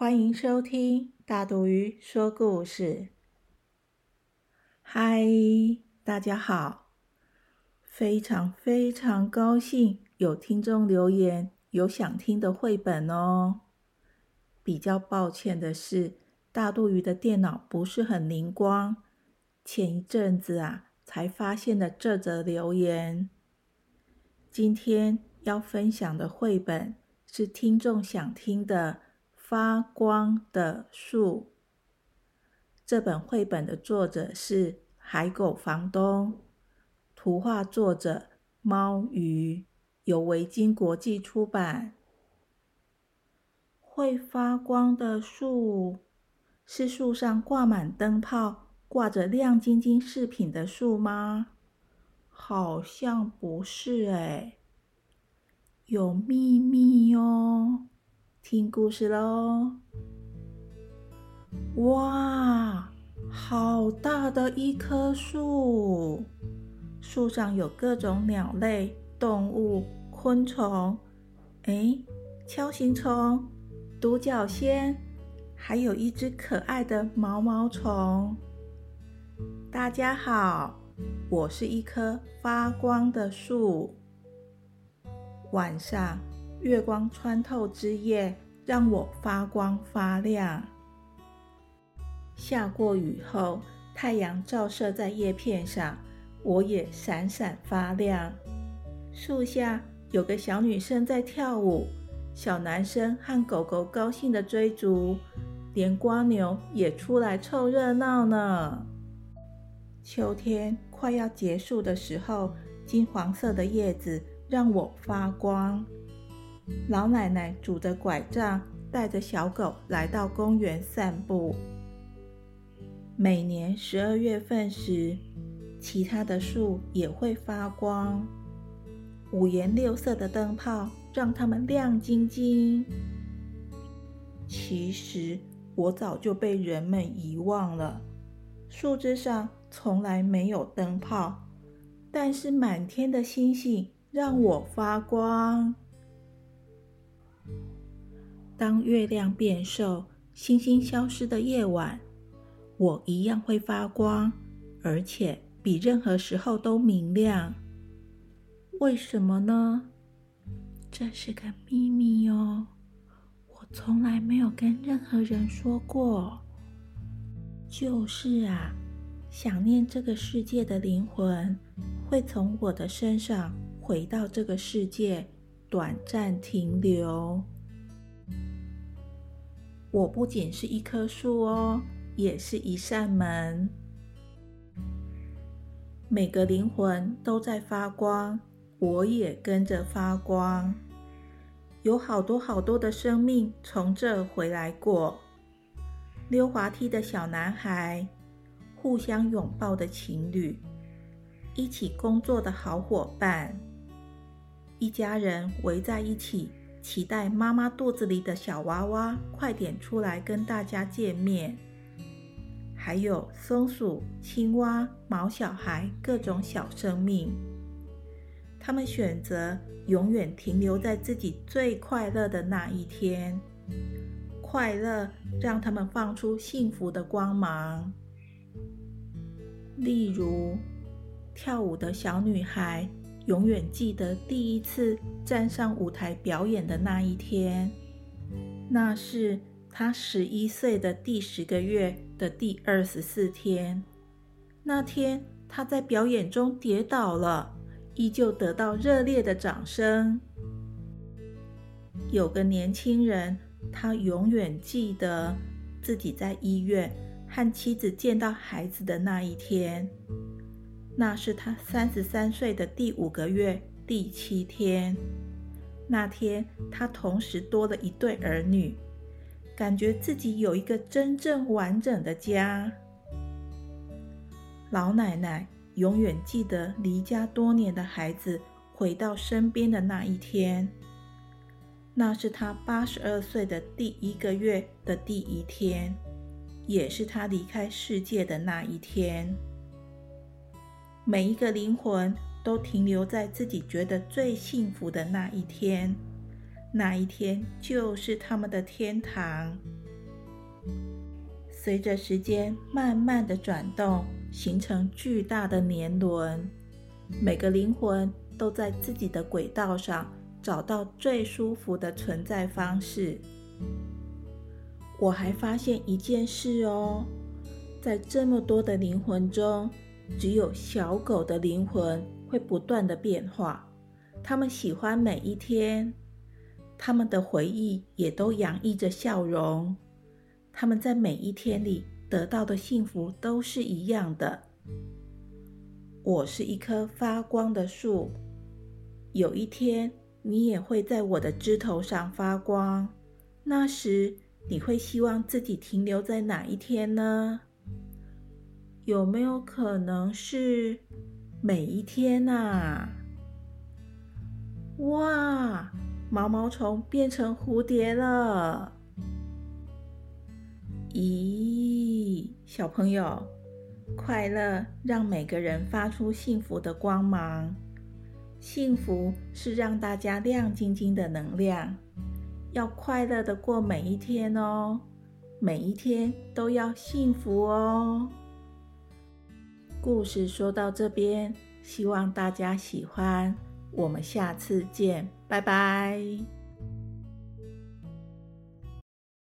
欢迎收听大肚鱼说故事。嗨，大家好！非常非常高兴有听众留言有想听的绘本哦。比较抱歉的是，大肚鱼的电脑不是很灵光，前一阵子啊才发现了这则留言。今天要分享的绘本是听众想听的。发光的树。这本绘本的作者是海狗房东，图画作者猫鱼，由维京国际出版。会发光的树是树上挂满灯泡、挂着亮晶晶饰品的树吗？好像不是哎，有秘密哦。听故事喽！哇，好大的一棵树！树上有各种鸟类、动物、昆虫，哎，锹形虫、独角仙，还有一只可爱的毛毛虫。大家好，我是一棵发光的树。晚上。月光穿透枝叶，让我发光发亮。下过雨后，太阳照射在叶片上，我也闪闪发亮。树下有个小女生在跳舞，小男生和狗狗高兴地追逐，连蜗牛也出来凑热闹呢。秋天快要结束的时候，金黄色的叶子让我发光。老奶奶拄着拐杖，带着小狗来到公园散步。每年十二月份时，其他的树也会发光，五颜六色的灯泡让它们亮晶晶。其实我早就被人们遗忘了，树枝上从来没有灯泡，但是满天的星星让我发光。当月亮变瘦，星星消失的夜晚，我一样会发光，而且比任何时候都明亮。为什么呢？这是个秘密哦，我从来没有跟任何人说过。就是啊，想念这个世界的灵魂会从我的身上回到这个世界，短暂停留。我不仅是一棵树哦，也是一扇门。每个灵魂都在发光，我也跟着发光。有好多好多的生命从这回来过。溜滑梯的小男孩，互相拥抱的情侣，一起工作的好伙伴，一家人围在一起。期待妈妈肚子里的小娃娃快点出来跟大家见面。还有松鼠、青蛙、毛小孩，各种小生命，他们选择永远停留在自己最快乐的那一天。快乐让他们放出幸福的光芒。例如，跳舞的小女孩。永远记得第一次站上舞台表演的那一天，那是他十一岁的第十个月的第二十四天。那天他在表演中跌倒了，依旧得到热烈的掌声。有个年轻人，他永远记得自己在医院和妻子见到孩子的那一天。那是他三十三岁的第五个月第七天。那天，他同时多了一对儿女，感觉自己有一个真正完整的家。老奶奶永远记得离家多年的孩子回到身边的那一天，那是她八十二岁的第一个月的第一天，也是她离开世界的那一天。每一个灵魂都停留在自己觉得最幸福的那一天，那一天就是他们的天堂。随着时间慢慢的转动，形成巨大的年轮，每个灵魂都在自己的轨道上找到最舒服的存在方式。我还发现一件事哦，在这么多的灵魂中。只有小狗的灵魂会不断的变化，它们喜欢每一天，它们的回忆也都洋溢着笑容，它们在每一天里得到的幸福都是一样的。我是一棵发光的树，有一天你也会在我的枝头上发光，那时你会希望自己停留在哪一天呢？有没有可能是每一天呐？哇，毛毛虫变成蝴蝶了！咦，小朋友，快乐让每个人发出幸福的光芒。幸福是让大家亮晶晶的能量，要快乐的过每一天哦，每一天都要幸福哦。故事说到这边，希望大家喜欢。我们下次见，拜拜。